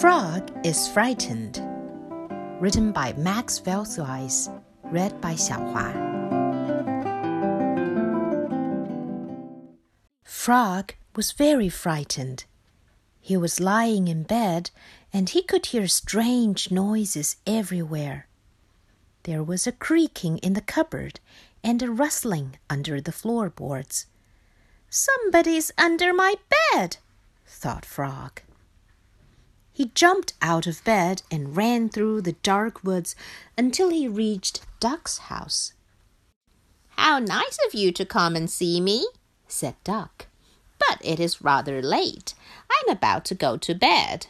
Frog is Frightened. Written by Max Velthuijs. Read by Xiaohua. Frog was very frightened. He was lying in bed and he could hear strange noises everywhere. There was a creaking in the cupboard and a rustling under the floorboards. Somebody's under my bed, thought Frog. He jumped out of bed and ran through the dark woods until he reached Duck's house. How nice of you to come and see me, said Duck. But it is rather late. I'm about to go to bed.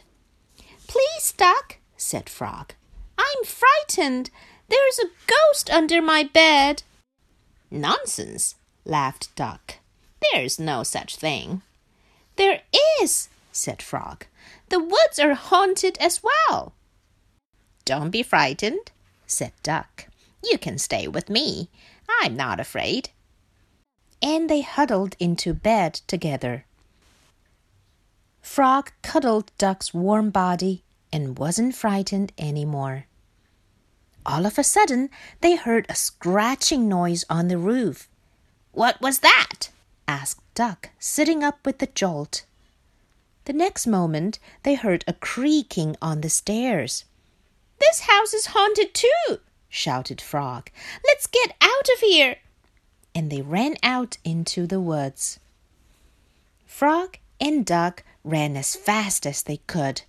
Please, Duck, said Frog. I'm frightened. There's a ghost under my bed. Nonsense, laughed Duck. There's no such thing. There is, said Frog. The woods are haunted as well. Don't be frightened, said Duck. You can stay with me. I'm not afraid. And they huddled into bed together. Frog cuddled Duck's warm body and wasn't frightened any more. All of a sudden, they heard a scratching noise on the roof. What was that? asked Duck, sitting up with a jolt. The next moment, they heard a creaking on the stairs. This house is haunted too, shouted Frog. Let's get out of here. And they ran out into the woods. Frog and Duck ran as fast as they could.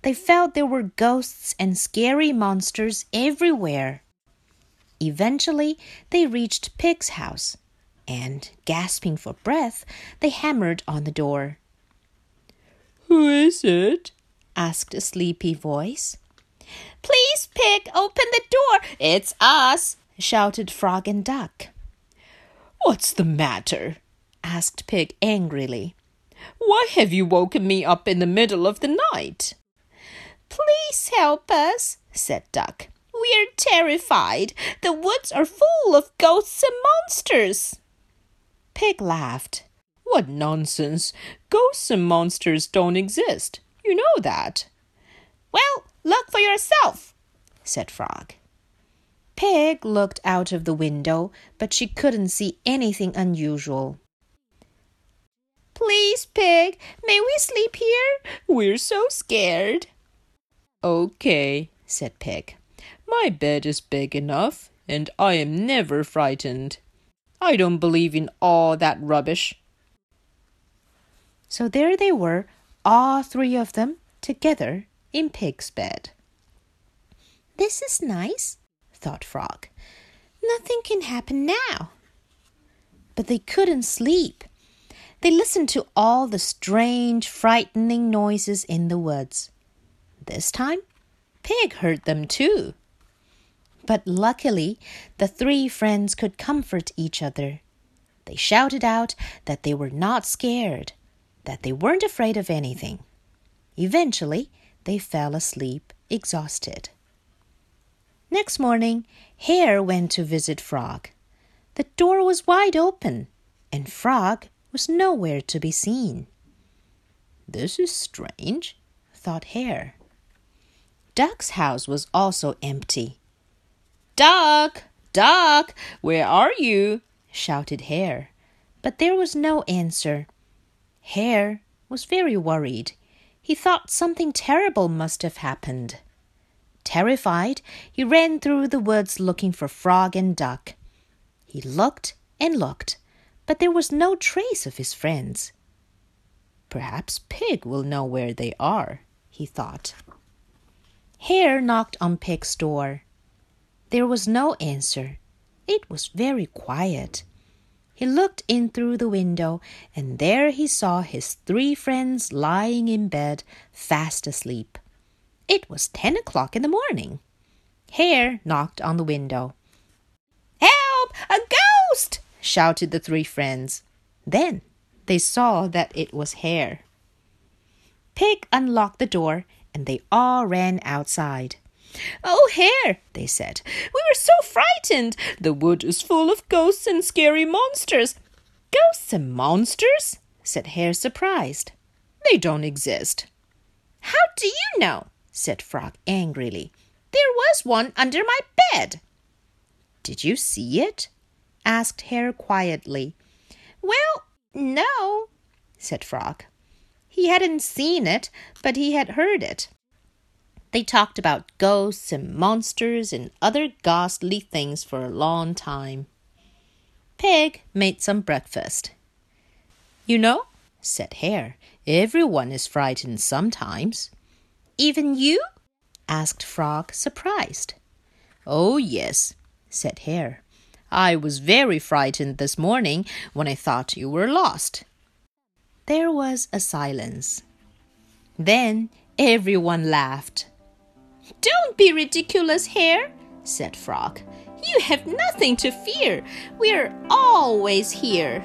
They felt there were ghosts and scary monsters everywhere. Eventually, they reached Pig's house, and, gasping for breath, they hammered on the door. Who is it? asked a sleepy voice. Please, Pig, open the door. It's us, shouted Frog and Duck. What's the matter? asked Pig angrily. Why have you woken me up in the middle of the night? Please help us, said Duck. We're terrified. The woods are full of ghosts and monsters. Pig laughed. What nonsense! Ghosts and monsters don't exist. You know that. Well, look for yourself, said Frog. Pig looked out of the window, but she couldn't see anything unusual. Please, Pig, may we sleep here? We're so scared. Okay, said Pig. My bed is big enough, and I am never frightened. I don't believe in all that rubbish. So there they were, all three of them, together in Pig's bed. This is nice, thought Frog. Nothing can happen now. But they couldn't sleep. They listened to all the strange, frightening noises in the woods. This time, Pig heard them too. But luckily, the three friends could comfort each other. They shouted out that they were not scared that they weren't afraid of anything. Eventually, they fell asleep, exhausted. Next morning, Hare went to visit Frog. The door was wide open, and Frog was nowhere to be seen. This is strange, thought Hare. Duck's house was also empty. Duck! Duck! Where are you? shouted Hare. But there was no answer. Hare was very worried. He thought something terrible must have happened. Terrified, he ran through the woods looking for Frog and Duck. He looked and looked, but there was no trace of his friends. Perhaps Pig will know where they are, he thought. Hare knocked on Pig's door. There was no answer. It was very quiet. He looked in through the window, and there he saw his three friends lying in bed, fast asleep. It was ten o'clock in the morning. Hare knocked on the window. Help! A ghost! shouted the three friends. Then they saw that it was Hare. Pig unlocked the door, and they all ran outside. Oh, Hare, they said, we were so frightened. The wood is full of ghosts and scary monsters. Ghosts and monsters? said Hare, surprised. They don't exist. How do you know? said Frog angrily. There was one under my bed. Did you see it? asked Hare quietly. Well, no, said Frog. He hadn't seen it, but he had heard it. They talked about ghosts and monsters and other ghastly things for a long time. Pig made some breakfast. You know, said Hare, everyone is frightened sometimes. Even you? asked Frog, surprised. Oh, yes, said Hare. I was very frightened this morning when I thought you were lost. There was a silence. Then everyone laughed. Don't be ridiculous, Hare, said Frog. You have nothing to fear. We're always here.